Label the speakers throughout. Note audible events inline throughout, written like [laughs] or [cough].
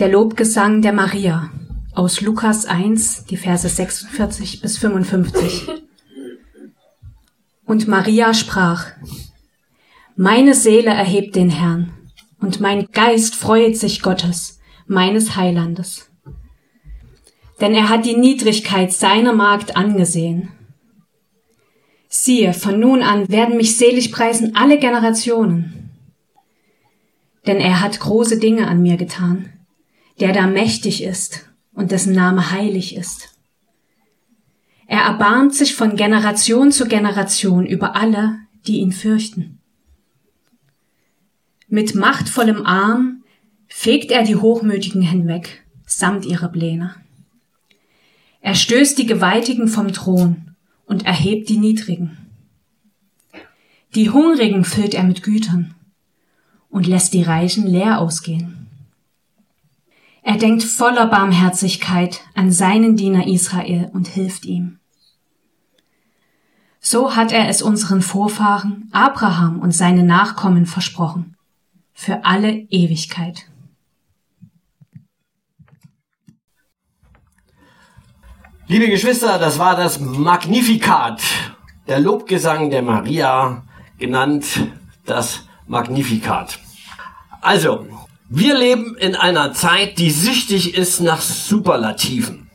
Speaker 1: Der Lobgesang der Maria aus Lukas 1, die Verse 46 bis 55. Und Maria sprach, Meine Seele erhebt den Herrn, und mein Geist freut sich Gottes, meines Heilandes. Denn er hat die Niedrigkeit seiner Magd angesehen. Siehe, von nun an werden mich selig preisen alle Generationen. Denn er hat große Dinge an mir getan, der da mächtig ist und dessen Name heilig ist. Er erbarmt sich von Generation zu Generation über alle, die ihn fürchten. Mit machtvollem Arm fegt er die Hochmütigen hinweg, samt ihrer Pläne. Er stößt die Gewaltigen vom Thron und erhebt die Niedrigen. Die Hungrigen füllt er mit Gütern und lässt die Reichen leer ausgehen. Er denkt voller Barmherzigkeit an seinen Diener Israel und hilft ihm. So hat er es unseren Vorfahren Abraham und seine Nachkommen versprochen, für alle Ewigkeit.
Speaker 2: Liebe Geschwister, das war das Magnificat, der Lobgesang der Maria, genannt das Magnificat. Also, wir leben in einer Zeit, die süchtig ist nach Superlativen.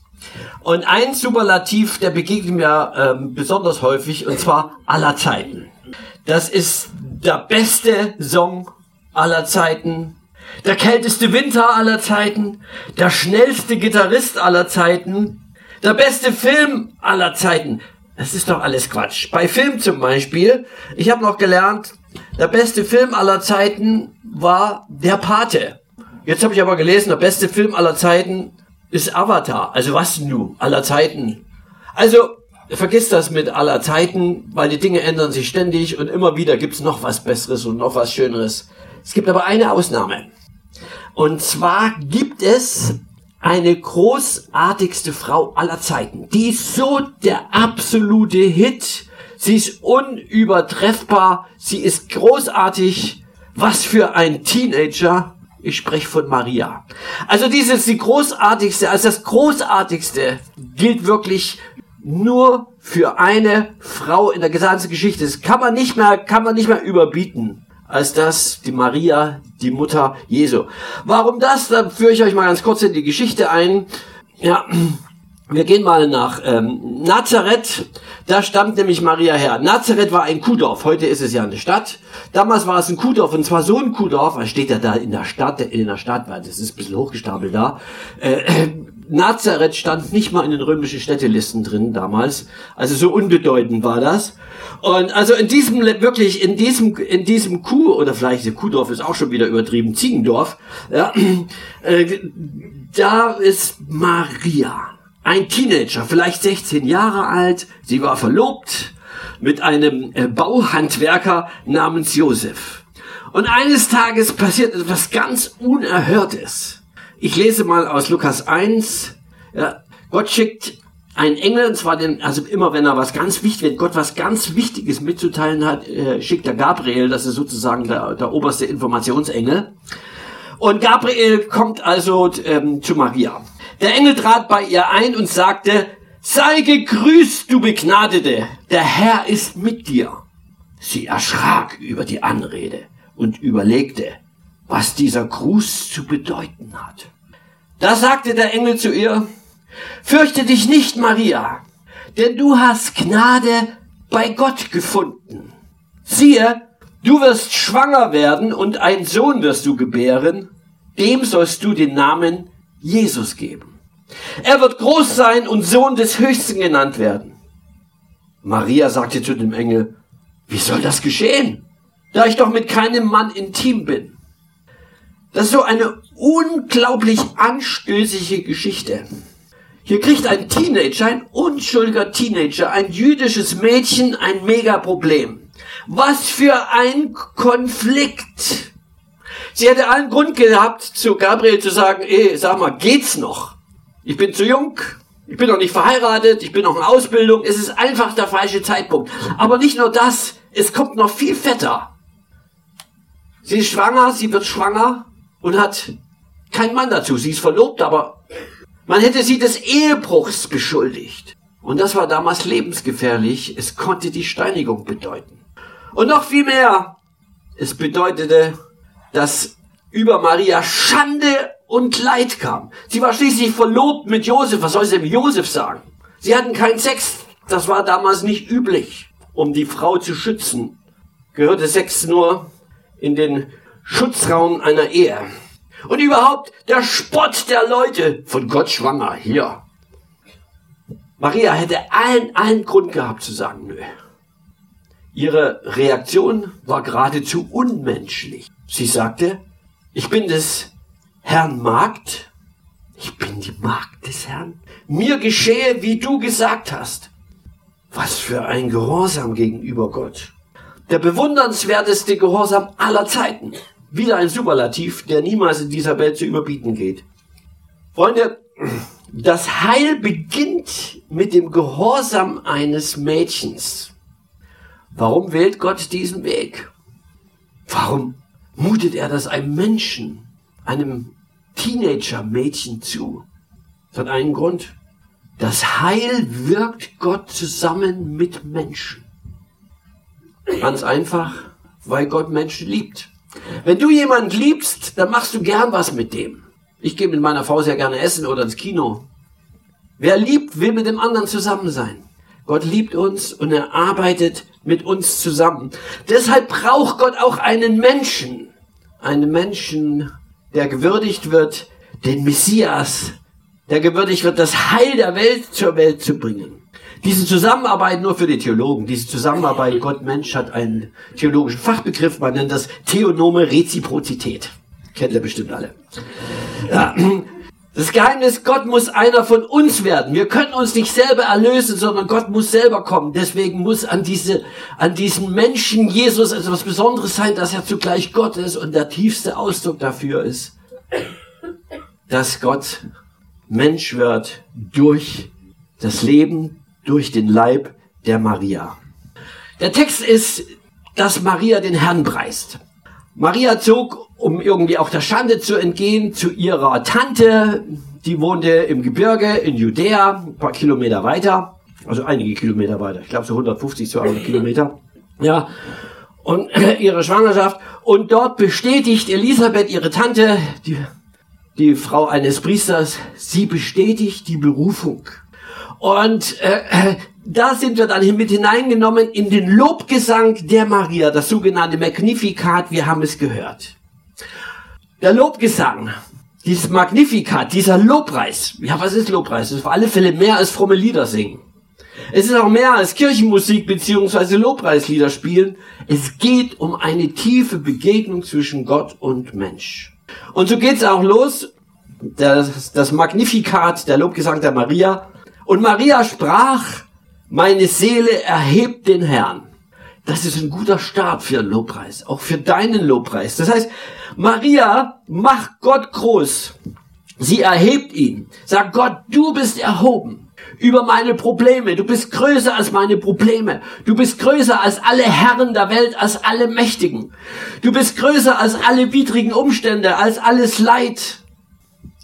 Speaker 2: Und ein Superlativ, der begegnet mir ähm, besonders häufig, und zwar aller Zeiten. Das ist der beste Song aller Zeiten, der kälteste Winter aller Zeiten, der schnellste Gitarrist aller Zeiten, der beste Film aller Zeiten. Das ist doch alles Quatsch. Bei Film zum Beispiel, ich habe noch gelernt, der beste Film aller Zeiten war Der Pate. Jetzt habe ich aber gelesen, der beste Film aller Zeiten ist Avatar. Also was nu? Aller Zeiten. Also vergiss das mit aller Zeiten, weil die Dinge ändern sich ständig und immer wieder gibt's noch was Besseres und noch was Schöneres. Es gibt aber eine Ausnahme. Und zwar gibt es eine großartigste Frau aller Zeiten. Die so der absolute Hit. Sie ist unübertreffbar. Sie ist großartig. Was für ein Teenager. Ich spreche von Maria. Also dies ist die großartigste, also das großartigste gilt wirklich nur für eine Frau in der gesamten Geschichte. Das kann man nicht mehr, kann man nicht mehr überbieten als das die Maria, die Mutter Jesu. Warum das? Da führe ich euch mal ganz kurz in die Geschichte ein. Ja, wir gehen mal nach ähm, Nazareth. Da stammt nämlich Maria her. Nazareth war ein Kuhdorf. Heute ist es ja eine Stadt. Damals war es ein Kuhdorf und zwar so ein Kuhdorf. Was steht ja da in der Stadt? In der Stadt, weil das ist ein bisschen hochgestapelt da. Äh, [clears throat] Nazareth stand nicht mal in den römischen Städtelisten drin damals. Also so unbedeutend war das. Und also in diesem, wirklich in diesem, in diesem Kuh, oder vielleicht der Kuhdorf ist auch schon wieder übertrieben, Ziegendorf, ja, [clears throat] äh, da ist Maria. Ein Teenager, vielleicht 16 Jahre alt. Sie war verlobt mit einem äh, Bauhandwerker namens Josef. Und eines Tages passiert etwas ganz Unerhörtes. Ich lese mal aus Lukas 1. Ja, Gott schickt einen Engel, und zwar den, also immer wenn er was ganz wichtig, wenn Gott was ganz Wichtiges mitzuteilen hat, äh, schickt er Gabriel, das ist sozusagen der, der oberste Informationsengel. Und Gabriel kommt also ähm, zu Maria. Der Engel trat bei ihr ein und sagte, sei gegrüßt, du Begnadete, der Herr ist mit dir. Sie erschrak über die Anrede und überlegte, was dieser Gruß zu bedeuten hat. Da sagte der Engel zu ihr, Fürchte dich nicht, Maria, denn du hast Gnade bei Gott gefunden. Siehe, du wirst schwanger werden und einen Sohn wirst du gebären, dem sollst du den Namen Jesus geben. Er wird groß sein und Sohn des Höchsten genannt werden. Maria sagte zu dem Engel, wie soll das geschehen? da ich doch mit keinem Mann intim bin. Das ist so eine unglaublich anstößige Geschichte. Hier kriegt ein Teenager, ein unschuldiger Teenager, ein jüdisches Mädchen ein Megaproblem. Was für ein Konflikt. Sie hätte allen Grund gehabt, zu Gabriel zu sagen, ey, sag mal, geht's noch? Ich bin zu jung, ich bin noch nicht verheiratet, ich bin noch in Ausbildung, es ist einfach der falsche Zeitpunkt. Aber nicht nur das, es kommt noch viel fetter. Sie ist schwanger, sie wird schwanger und hat keinen Mann dazu. Sie ist verlobt, aber man hätte sie des Ehebruchs beschuldigt. Und das war damals lebensgefährlich. Es konnte die Steinigung bedeuten. Und noch viel mehr. Es bedeutete, dass über Maria Schande und Leid kam. Sie war schließlich verlobt mit Josef. Was soll sie dem Josef sagen? Sie hatten keinen Sex. Das war damals nicht üblich, um die Frau zu schützen. Gehörte Sex nur in den Schutzraum einer Ehe. Und überhaupt der Spott der Leute von Gott schwanger hier. Maria hätte allen, allen Grund gehabt zu sagen, nö. Ihre Reaktion war geradezu unmenschlich. Sie sagte, ich bin des Herrn Magd. Ich bin die Magd des Herrn. Mir geschehe, wie du gesagt hast. Was für ein Gehorsam gegenüber Gott. Der bewundernswerteste Gehorsam aller Zeiten. Wieder ein Superlativ, der niemals in dieser Welt zu überbieten geht. Freunde, das Heil beginnt mit dem Gehorsam eines Mädchens. Warum wählt Gott diesen Weg? Warum mutet er das einem Menschen, einem Teenager-Mädchen zu? Das hat einen Grund. Das Heil wirkt Gott zusammen mit Menschen. Ganz einfach, weil Gott Menschen liebt. Wenn du jemand liebst, dann machst du gern was mit dem. Ich gehe mit meiner Frau sehr gerne essen oder ins Kino. Wer liebt, will mit dem anderen zusammen sein. Gott liebt uns und er arbeitet mit uns zusammen. Deshalb braucht Gott auch einen Menschen. Einen Menschen, der gewürdigt wird, den Messias, der gewürdigt wird, das Heil der Welt zur Welt zu bringen. Diese Zusammenarbeit nur für die Theologen, diese Zusammenarbeit Gott-Mensch hat einen theologischen Fachbegriff, man nennt das theonome Reziprozität. Kennt ihr bestimmt alle. Ja. Das Geheimnis, Gott muss einer von uns werden. Wir können uns nicht selber erlösen, sondern Gott muss selber kommen. Deswegen muss an diese, an diesen Menschen Jesus etwas Besonderes sein, dass er zugleich Gott ist und der tiefste Ausdruck dafür ist, dass Gott Mensch wird durch das Leben, durch den Leib der Maria. Der Text ist, dass Maria den Herrn preist. Maria zog, um irgendwie auch der Schande zu entgehen, zu ihrer Tante. Die wohnte im Gebirge in Judäa, ein paar Kilometer weiter. Also einige Kilometer weiter. Ich glaube so 150, 200 [laughs] Kilometer. Ja. Und [clears throat] ihre Schwangerschaft. Und dort bestätigt Elisabeth, ihre Tante, die, die Frau eines Priesters, sie bestätigt die Berufung. Und äh, [clears throat] da sind wir dann mit hineingenommen in den Lobgesang der Maria, das sogenannte Magnificat, wir haben es gehört. Der Lobgesang, dieses Magnificat, dieser Lobpreis. Ja, was ist Lobpreis? Das ist auf alle Fälle mehr als fromme Lieder singen. Es ist auch mehr als Kirchenmusik beziehungsweise Lobpreislieder spielen. Es geht um eine tiefe Begegnung zwischen Gott und Mensch. Und so geht's auch los. Das, das Magnifikat, der Lobgesang der Maria, und Maria sprach, meine Seele erhebt den Herrn. Das ist ein guter Start für einen Lobpreis, auch für deinen Lobpreis. Das heißt, Maria macht Gott groß. Sie erhebt ihn. Sagt Gott, du bist erhoben über meine Probleme. Du bist größer als meine Probleme. Du bist größer als alle Herren der Welt, als alle Mächtigen. Du bist größer als alle widrigen Umstände, als alles Leid.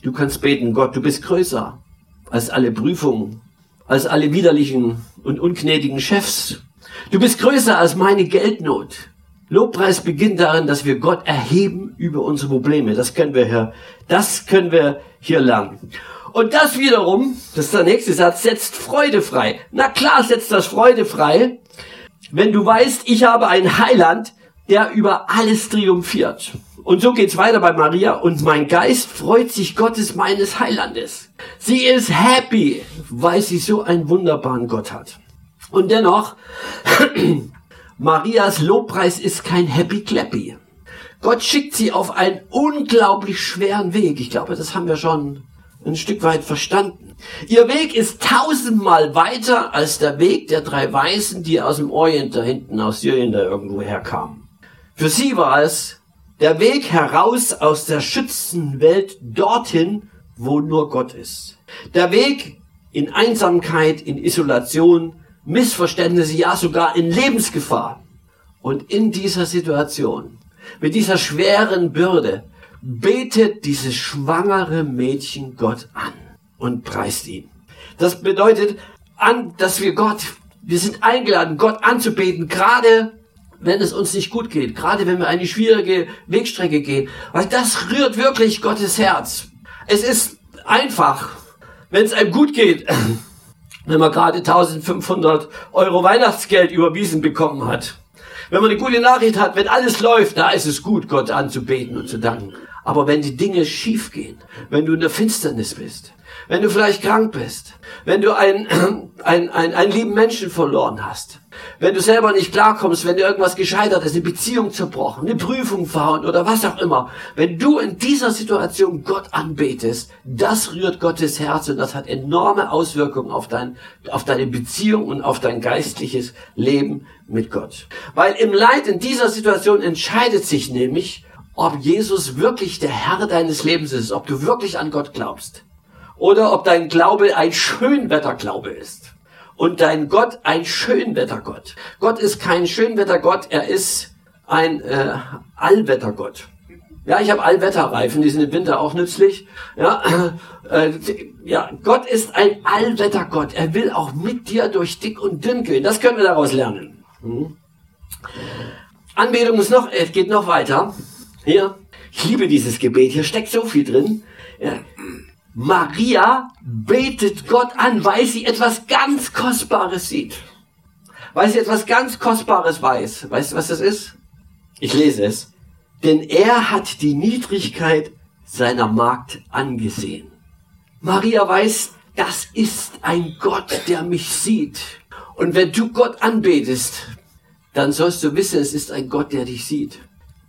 Speaker 2: Du kannst beten, Gott, du bist größer als alle Prüfungen, als alle widerlichen und ungnädigen Chefs. Du bist größer als meine Geldnot. Lobpreis beginnt darin, dass wir Gott erheben über unsere Probleme. Das können wir hier, das können wir hier lernen. Und das wiederum, das ist der nächste Satz, setzt Freude frei. Na klar setzt das Freude frei, wenn du weißt, ich habe einen Heiland, der über alles triumphiert. Und so geht's weiter bei Maria. Und mein Geist freut sich Gottes meines Heilandes. Sie ist happy, weil sie so einen wunderbaren Gott hat. Und dennoch [clears throat] Marias Lobpreis ist kein Happy Clappy. Gott schickt sie auf einen unglaublich schweren Weg. Ich glaube, das haben wir schon ein Stück weit verstanden. Ihr Weg ist tausendmal weiter als der Weg der drei Weißen, die aus dem Orient da hinten, aus Syrien da irgendwo herkamen. Für sie war es der Weg heraus aus der Schützenwelt dorthin, wo nur Gott ist. Der Weg in Einsamkeit, in Isolation, Missverständnisse, ja sogar in Lebensgefahr. Und in dieser Situation, mit dieser schweren Bürde, betet dieses schwangere Mädchen Gott an und preist ihn. Das bedeutet, an, dass wir Gott, wir sind eingeladen, Gott anzubeten, gerade wenn es uns nicht gut geht, gerade wenn wir eine schwierige Wegstrecke gehen, weil das rührt wirklich Gottes Herz. Es ist einfach, wenn es einem gut geht, wenn man gerade 1500 Euro Weihnachtsgeld überwiesen bekommen hat. Wenn man eine gute Nachricht hat, wenn alles läuft, da ist es gut, Gott anzubeten und zu danken. Aber wenn die Dinge schief gehen, wenn du in der Finsternis bist, wenn du vielleicht krank bist, wenn du einen, einen, einen, einen lieben Menschen verloren hast, wenn du selber nicht klarkommst, wenn dir irgendwas gescheitert ist, eine Beziehung zerbrochen, eine Prüfung verhauen oder was auch immer, wenn du in dieser Situation Gott anbetest, das rührt Gottes Herz und das hat enorme Auswirkungen auf, dein, auf deine Beziehung und auf dein geistliches Leben mit Gott. Weil im Leid in dieser Situation entscheidet sich nämlich, ob Jesus wirklich der Herr deines Lebens ist, ob du wirklich an Gott glaubst. Oder ob dein Glaube ein Schönwetterglaube ist. Und dein Gott ein Schönwettergott. Gott ist kein Schönwettergott, er ist ein äh, Allwettergott. Ja, ich habe Allwetterreifen, die sind im Winter auch nützlich. Ja, äh, ja, Gott ist ein Allwettergott. Er will auch mit dir durch dick und dünn gehen. Das können wir daraus lernen. Hm. Anbetung ist noch, es geht noch weiter. Hier, ich liebe dieses Gebet, hier steckt so viel drin. Ja. Maria betet Gott an, weil sie etwas ganz Kostbares sieht. Weil sie etwas ganz Kostbares weiß. Weißt du, was das ist? Ich lese es. Denn er hat die Niedrigkeit seiner Magd angesehen. Maria weiß, das ist ein Gott, der mich sieht. Und wenn du Gott anbetest, dann sollst du wissen, es ist ein Gott, der dich sieht.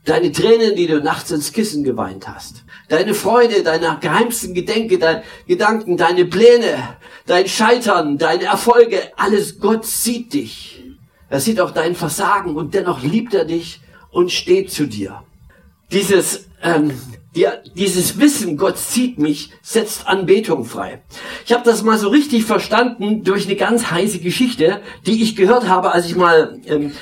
Speaker 2: Deine Tränen, die du nachts ins Kissen geweint hast. Deine Freude, deine geheimsten Gedenke, deine Gedanken, deine Pläne, dein Scheitern, deine Erfolge, alles Gott sieht dich. Er sieht auch dein Versagen und dennoch liebt er dich und steht zu dir. Dieses, ähm, die, dieses Wissen, Gott sieht mich, setzt Anbetung frei. Ich habe das mal so richtig verstanden durch eine ganz heiße Geschichte, die ich gehört habe, als ich mal ähm,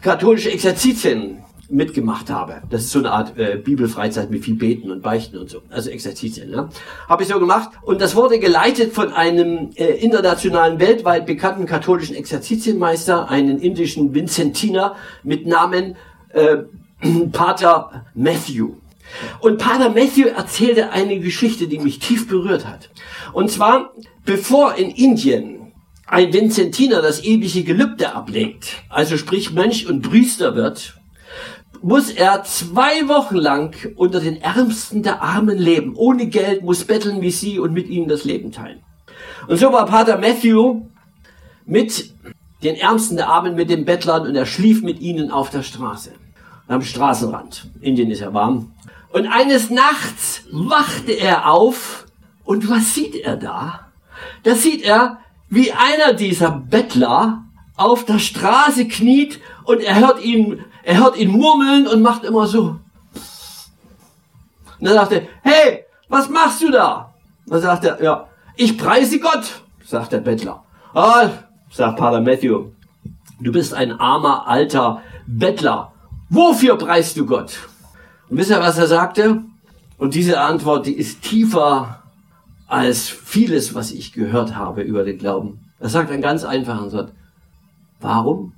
Speaker 2: katholische Exerzitien mitgemacht habe. Das ist so eine Art äh, Bibelfreizeit mit viel Beten und Beichten und so. Also Exerzitien. Ja? Habe ich so gemacht. Und das wurde geleitet von einem äh, internationalen, weltweit bekannten katholischen Exerzitienmeister, einen indischen Vincentiner mit Namen äh, [clears throat] Pater Matthew. Und Pater Matthew erzählte eine Geschichte, die mich tief berührt hat. Und zwar, bevor in Indien ein Vincentiner das ewige Gelübde ablegt, also sprich Mönch und Priester wird, muss er zwei Wochen lang unter den Ärmsten der Armen leben. Ohne Geld, muss betteln wie sie und mit ihnen das Leben teilen. Und so war Pater Matthew mit den Ärmsten der Armen, mit den Bettlern und er schlief mit ihnen auf der Straße. Am Straßenrand. Indien ist ja warm. Und eines Nachts wachte er auf und was sieht er da? Da sieht er, wie einer dieser Bettler auf der Straße kniet und er hört ihn er hört ihn murmeln und macht immer so. Und dann sagt er, hey, was machst du da? Dann sagt er, ja, ich preise Gott, sagt der Bettler. Ah, sagt Pater Matthew, du bist ein armer, alter Bettler. Wofür preist du Gott? Und wisst ihr, was er sagte? Und diese Antwort, die ist tiefer als vieles, was ich gehört habe über den Glauben. Er sagt einen ganz einfachen Satz. Warum?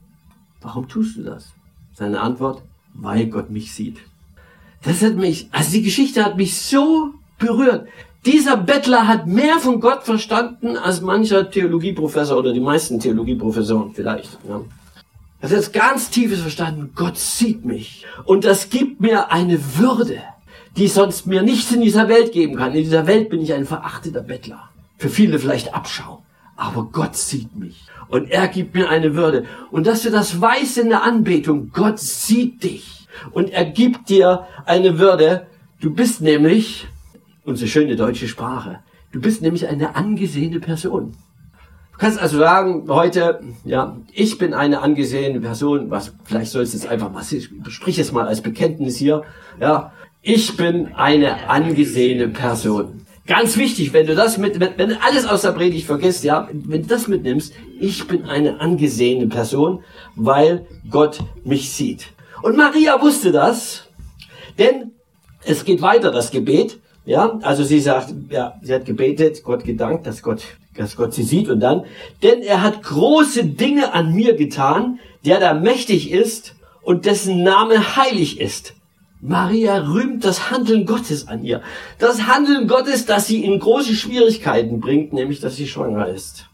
Speaker 2: Warum tust du das? Seine Antwort, weil Gott mich sieht. Das hat mich, also die Geschichte hat mich so berührt. Dieser Bettler hat mehr von Gott verstanden als mancher Theologieprofessor oder die meisten Theologieprofessoren vielleicht. Ja. Er hat ganz tiefes verstanden. Gott sieht mich. Und das gibt mir eine Würde, die sonst mir nichts in dieser Welt geben kann. In dieser Welt bin ich ein verachteter Bettler. Für viele vielleicht Abschau. Aber Gott sieht mich und er gibt mir eine Würde. Und dass du das weißt in der Anbetung, Gott sieht dich und er gibt dir eine Würde. Du bist nämlich, unsere schöne deutsche Sprache, du bist nämlich eine angesehene Person. Du kannst also sagen, heute, ja, ich bin eine angesehene Person, was, vielleicht sollst du es einfach mal, sprich es mal als Bekenntnis hier, ja, ich bin eine angesehene Person. Ganz wichtig, wenn du das mit, wenn, du alles aus der Predigt vergisst, ja, wenn du das mitnimmst, ich bin eine angesehene Person, weil Gott mich sieht. Und Maria wusste das, denn es geht weiter, das Gebet. Ja, also sie sagt, ja, sie hat gebetet, Gott gedankt, dass Gott, dass Gott sie sieht und dann, denn er hat große Dinge an mir getan, der da mächtig ist und dessen Name heilig ist. Maria rühmt das Handeln Gottes an ihr. Das Handeln Gottes, das sie in große Schwierigkeiten bringt, nämlich dass sie schwanger ist.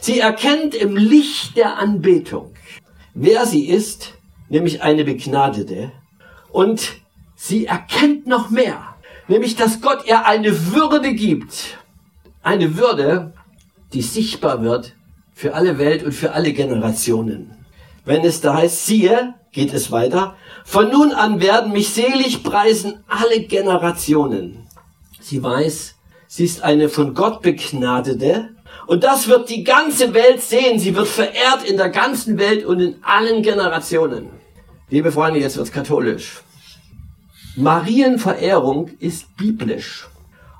Speaker 2: Sie erkennt im Licht der Anbetung, wer sie ist, nämlich eine Begnadete. Und sie erkennt noch mehr, nämlich dass Gott ihr eine Würde gibt. Eine Würde, die sichtbar wird für alle Welt und für alle Generationen. Wenn es da heißt, siehe, geht es weiter, von nun an werden mich selig preisen alle Generationen. Sie weiß, sie ist eine von Gott begnadete und das wird die ganze Welt sehen. Sie wird verehrt in der ganzen Welt und in allen Generationen. Liebe Freunde, jetzt wird's katholisch. Marienverehrung ist biblisch.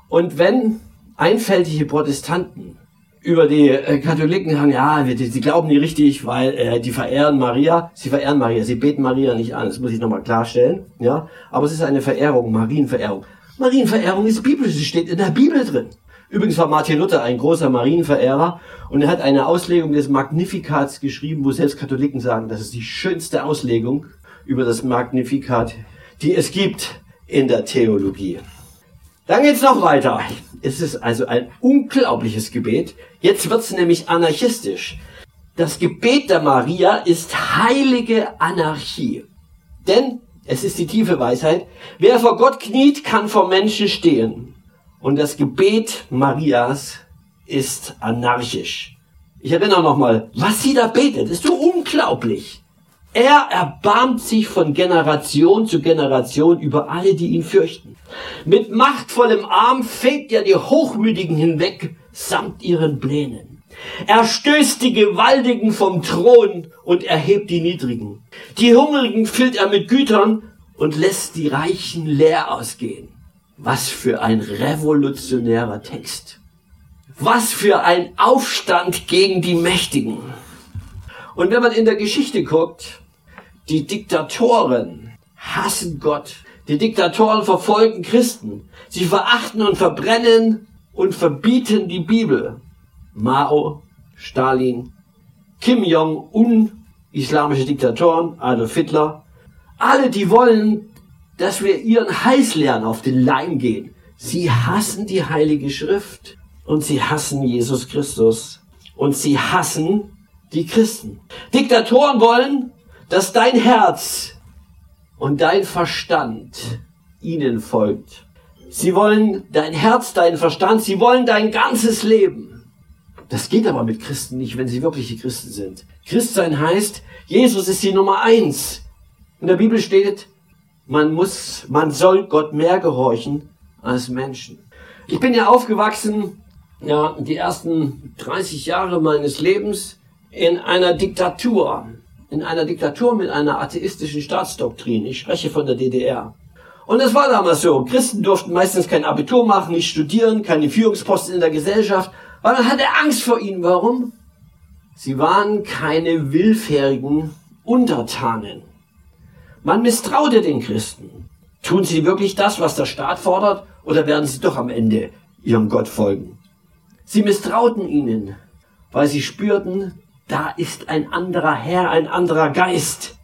Speaker 2: Und wenn einfältige Protestanten über die äh, Katholiken sagen, ja, die, die glauben nicht richtig, weil äh, die verehren Maria. Sie verehren Maria, sie beten Maria nicht an. Das muss ich nochmal klarstellen. Ja, aber es ist eine Verehrung, Marienverehrung. Marienverehrung ist biblisch, sie steht in der Bibel drin. Übrigens war Martin Luther ein großer Marienverehrer und er hat eine Auslegung des Magnifikats geschrieben, wo selbst Katholiken sagen, das ist die schönste Auslegung über das Magnifikat, die es gibt in der Theologie. Dann geht's noch weiter. Es ist also ein unglaubliches Gebet. Jetzt wird's nämlich anarchistisch. Das Gebet der Maria ist heilige Anarchie. Denn, es ist die tiefe Weisheit, wer vor Gott kniet, kann vor Menschen stehen. Und das Gebet Marias ist anarchisch. Ich erinnere nochmal, was sie da betet, ist so unglaublich. Er erbarmt sich von Generation zu Generation über alle, die ihn fürchten. Mit machtvollem Arm fegt er die Hochmütigen hinweg samt ihren Plänen. Er stößt die Gewaltigen vom Thron und erhebt die Niedrigen. Die Hungrigen füllt er mit Gütern und lässt die Reichen leer ausgehen. Was für ein revolutionärer Text. Was für ein Aufstand gegen die Mächtigen. Und wenn man in der Geschichte guckt, die Diktatoren hassen Gott. Die Diktatoren verfolgen Christen. Sie verachten und verbrennen und verbieten die Bibel. Mao, Stalin, Kim Jong-un, islamische Diktatoren, Adolf Hitler. Alle, die wollen, dass wir ihren Heißlehren auf den Leim gehen. Sie hassen die Heilige Schrift und sie hassen Jesus Christus und sie hassen die Christen. Diktatoren wollen, dass dein Herz und dein Verstand ihnen folgt. Sie wollen dein Herz, deinen Verstand, sie wollen dein ganzes Leben. Das geht aber mit Christen nicht, wenn sie wirkliche Christen sind. Christsein heißt, Jesus ist die Nummer eins. In der Bibel steht, man muss, man soll Gott mehr gehorchen als Menschen. Ich bin ja aufgewachsen, ja, die ersten 30 Jahre meines Lebens in einer Diktatur in einer Diktatur mit einer atheistischen Staatsdoktrin. Ich spreche von der DDR. Und es war damals so. Christen durften meistens kein Abitur machen, nicht studieren, keine Führungsposten in der Gesellschaft, weil man hatte Angst vor ihnen. Warum? Sie waren keine willfährigen Untertanen. Man misstraute den Christen. Tun sie wirklich das, was der Staat fordert, oder werden sie doch am Ende ihrem Gott folgen? Sie misstrauten ihnen, weil sie spürten, da ist ein anderer Herr, ein anderer Geist.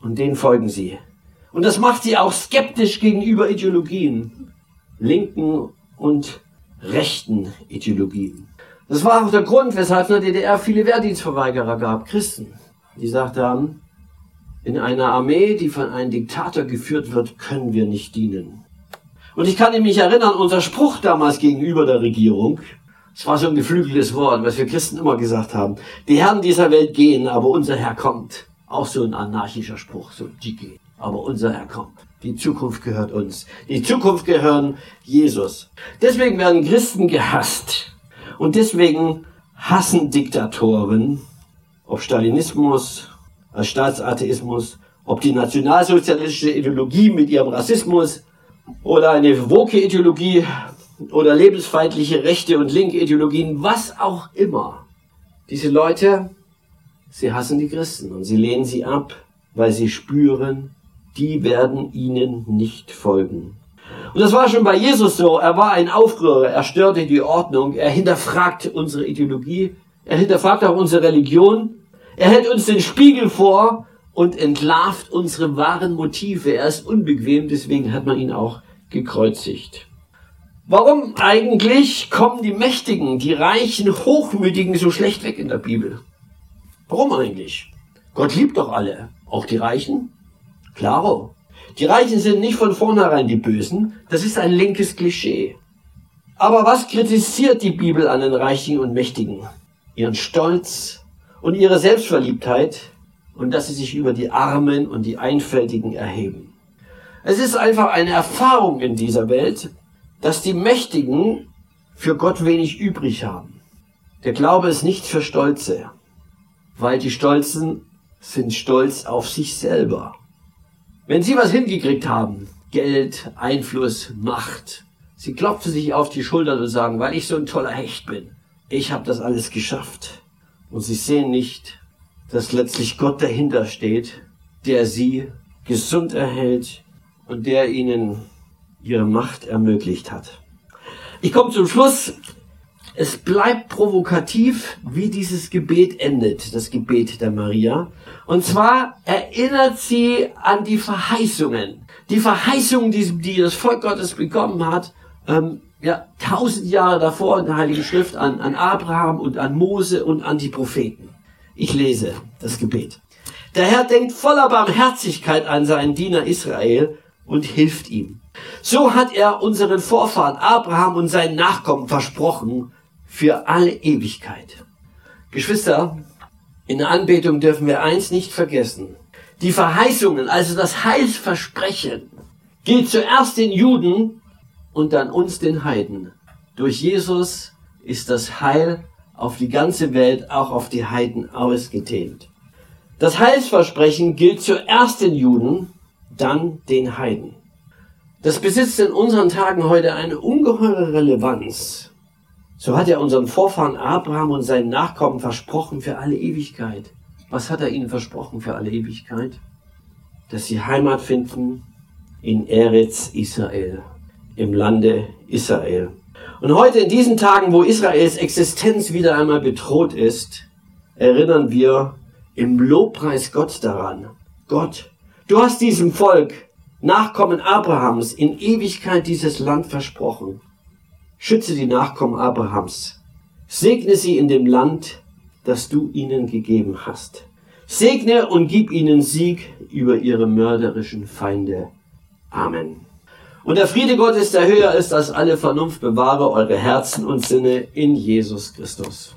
Speaker 2: Und den folgen sie. Und das macht sie auch skeptisch gegenüber Ideologien. Linken und rechten Ideologien. Das war auch der Grund, weshalb in der DDR viele Wehrdienstverweigerer gab, Christen, die gesagt haben, in einer Armee, die von einem Diktator geführt wird, können wir nicht dienen. Und ich kann mich erinnern, unser Spruch damals gegenüber der Regierung, Das war so ein geflügeltes Wort, was wir Christen immer gesagt haben. Die Herren dieser Welt gehen, aber unser Herr kommt. Auch so ein anarchischer Spruch, so die gehen, aber unser Herr kommt. Die Zukunft gehört uns. Die Zukunft gehören Jesus. Deswegen werden Christen gehasst. Und deswegen hassen Diktatoren, ob Stalinismus, als Staatsatheismus, ob die nationalsozialistische Ideologie mit ihrem Rassismus oder eine woke Ideologie oder lebensfeindliche rechte und linke Ideologien, was auch immer. Diese Leute, sie hassen die Christen und sie lehnen sie ab, weil sie spüren, die werden ihnen nicht folgen. Und das war schon bei Jesus so. Er war ein Aufrührer, er störte die Ordnung, er hinterfragt unsere Ideologie, er hinterfragt auch unsere Religion, er hält uns den Spiegel vor und entlarvt unsere wahren Motive. Er ist unbequem, deswegen hat man ihn auch gekreuzigt. Warum eigentlich kommen die Mächtigen, die Reichen, Hochmütigen so schlecht weg in der Bibel? Warum eigentlich? Gott liebt doch alle, auch die Reichen. Klaro. Die Reichen sind nicht von vornherein die Bösen, das ist ein linkes Klischee. Aber was kritisiert die Bibel an den Reichen und Mächtigen? Ihren Stolz und ihre Selbstverliebtheit und dass sie sich über die Armen und die Einfältigen erheben. Es ist einfach eine Erfahrung in dieser Welt, dass die Mächtigen für Gott wenig übrig haben. Der Glaube ist nicht für Stolze, weil die Stolzen sind stolz auf sich selber. Wenn sie was hingekriegt haben, Geld, Einfluss, Macht, sie klopfen sich auf die Schultern und sagen, weil ich so ein toller Hecht bin, ich habe das alles geschafft. Und sie sehen nicht, dass letztlich Gott dahinter steht, der sie gesund erhält und der ihnen ihre Macht ermöglicht hat. Ich komme zum Schluss. Es bleibt provokativ, wie dieses Gebet endet, das Gebet der Maria. Und zwar erinnert sie an die Verheißungen. Die Verheißungen, die, die das Volk Gottes bekommen hat, ähm, ja, tausend Jahre davor in der Heiligen Schrift an, an Abraham und an Mose und an die Propheten. Ich lese das Gebet. Der Herr denkt voller Barmherzigkeit an seinen Diener Israel und hilft ihm. So hat er unseren Vorfahren Abraham und seinen Nachkommen versprochen für alle Ewigkeit. Geschwister, in der Anbetung dürfen wir eins nicht vergessen. Die Verheißungen, also das Heilsversprechen, gilt zuerst den Juden und dann uns den Heiden. Durch Jesus ist das Heil auf die ganze Welt, auch auf die Heiden ausgedehnt. Das Heilsversprechen gilt zuerst den Juden, dann den Heiden. Das besitzt in unseren Tagen heute eine ungeheure Relevanz. So hat er unseren Vorfahren Abraham und seinen Nachkommen versprochen für alle Ewigkeit. Was hat er ihnen versprochen für alle Ewigkeit? Dass sie Heimat finden in Eretz Israel, im Lande Israel. Und heute in diesen Tagen, wo Israels Existenz wieder einmal bedroht ist, erinnern wir im Lobpreis Gott daran. Gott, du hast diesem Volk Nachkommen Abrahams in Ewigkeit dieses Land versprochen. Schütze die Nachkommen Abrahams. Segne sie in dem Land, das du ihnen gegeben hast. Segne und gib ihnen Sieg über ihre mörderischen Feinde. Amen. Und der Friede Gottes, der höher ist als alle Vernunft, bewahre eure Herzen und Sinne in Jesus Christus.